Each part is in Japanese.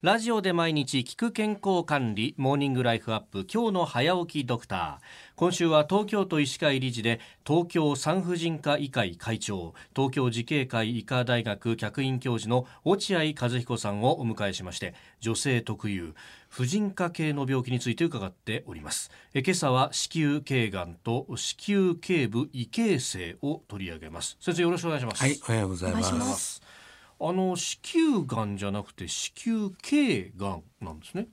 ラジオで毎日聞く健康管理モーニングライフアップ今日の早起きドクター。今週は東京都医師会理事で東京産婦人科医会会長東京慈恵会医科大学客員教授の落合和彦さんをお迎えしまして女性特有婦人科系の病気について伺っております。え今朝は子宮頸がんと子宮頸部異形成を取り上げます。先生よろしくお願いします。はい、おはようございます。あの子宮がんじゃなくて子宮頸がんなんですね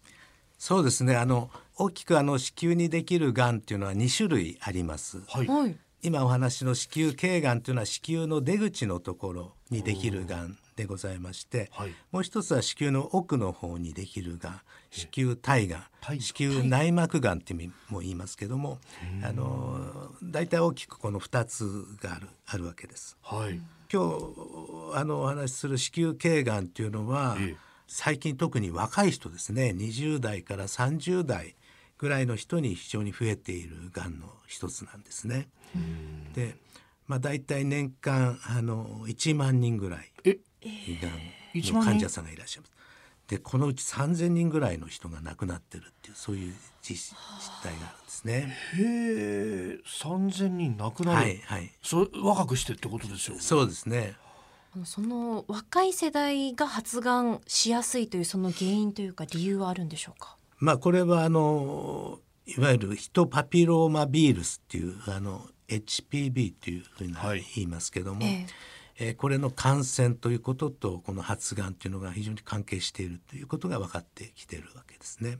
そうですね。あの大きくあの子宮にできるがんっていうのは2種類あります。はいはい。今お話の子宮頸がんというのは子宮の出口のところにできるがんでございまして、はい。もう一つは子宮の奥の方にできるがん、子宮体が体ん、子宮内膜がんっても言いますけども、あの大体大きくこの2つがあるあるわけです。はい。今日あのお話しする子宮頸がんっていうのは、ええ。最近特に若い人ですね。20代から30代ぐらいの人に非常に増えているがんの一つなんですね。で、まあ、大体年間あの1万人ぐらいえが1万人んの患者さんがいらっしゃいます。でこのうち3,000人ぐらいの人が亡くなってるっていうそういう実実態があるんですね。へえ三千人亡くなる、はいはいそ若くしてってことですよそうですね。あのその若い世代が発がんしやすいというその原因というか理由はあるんでしょうか？まあこれはあのいわゆるヒトパピローマビールスっていうあの HPV っていうふうなはい言いますけども、ええーこれの感染ということとこの発がんっていうのが非常に関係しているということが分かってきているわけですね。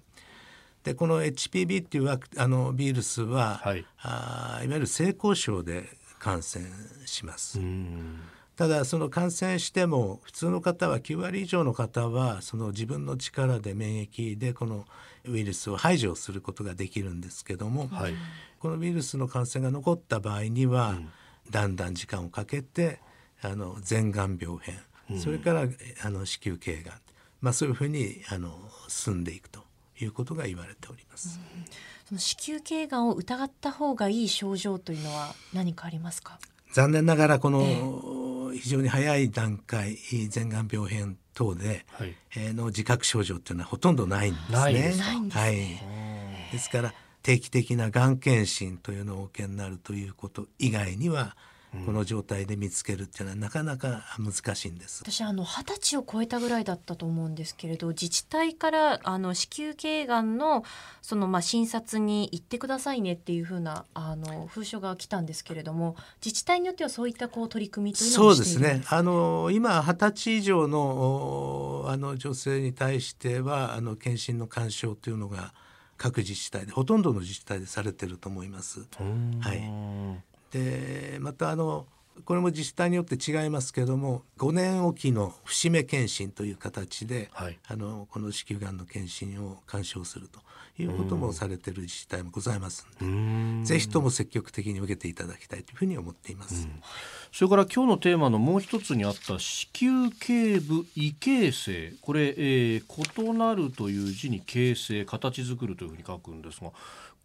でこの HPV っていうワクあのウイルスは、はいあーいわゆる性交渉で感染します。うんただその感染しても普通の方は9割以上の方はその自分の力で免疫でこのウイルスを排除することができるんですけども、はいこのウイルスの感染が残った場合には、だんだん時間をかけてあの前が病変、それからあの子宮頸がん、まあ、そういうふうにあの進んでいくということが言われております。その子宮頸がんを疑った方がいい症状というのは何かありますか？残念ながらこの非常に早い段階前が病変等で、はいえーの自覚症状っていうのはほとんどないんですね。ないですはい。ねですから定期的ながん検診というのをお受けになるということ以外には、この状態で見つけるっていうのはなかなか難しいんです。私あの二十歳を超えたぐらいだったと思うんですけれど自治体からあの子宮頸がんのそのまあ診察に行ってくださいねっていう風なあの封書が来たんですけれども自治体によってはそういったこう取り組みというのそうですをしているんね。あの今二十歳以上のおあの女性に対してはあの検診の干渉というのが各自治体でほとんどの自治体でされてると思います。はいでまたあのこれも自治体によって違いますけども5年おきの節目検診という形で、はい。あのこの子宮がんの検診を干渉するということもされている自治体もございますので、うん。ぜひとも積極的に受けていただきたいというふうに思っています。それから今日のテーマのもう一つにあった子宮頸部異形成これ、えー、異なるという字に形成形作るというふうに書くんですが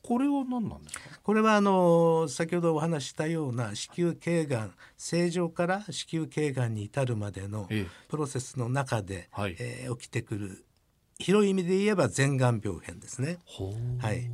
これは何なんですか？これはあの先ほどお話ししたような子宮頸がん正常から子宮頸がんに至るまでのええ。プロセスの中で、はい。えー起きてくる広い意味で言えば前がん病変ですね。ほはい、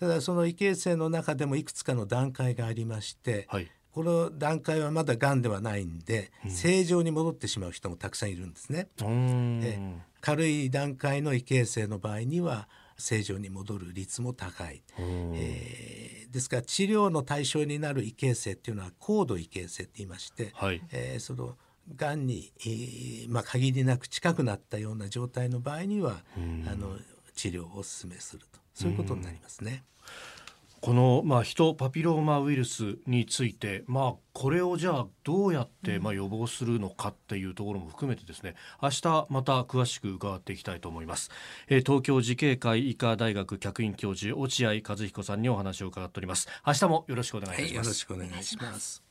ただその異形成の中でもいくつかの段階がありまして、はい。この段階はまだがんではないんで、正常に戻ってしまう人もたくさんいるんですね。え。軽い段階の異形成の場合には正常に戻る率も高い。えーですから治療の対象になる異形成っていうのは高度異形成って言いまして、はいえーそのがんに、えーまあ、限りなく近くなったような状態の場合にはあの治療をお勧めするとそういうことになりますね。この、まあ、ヒトパピローマウイルスについて、まあ、これをじゃあどうやって、まあ、予防するのかっていうところも含めてですね明日また詳しく伺っていきたいと思います、えー東京慈恵会医科大学客員教授落合和彦さんにお話を伺っております。明日もよろしくお願いいたします、はい、よろしくお願いします。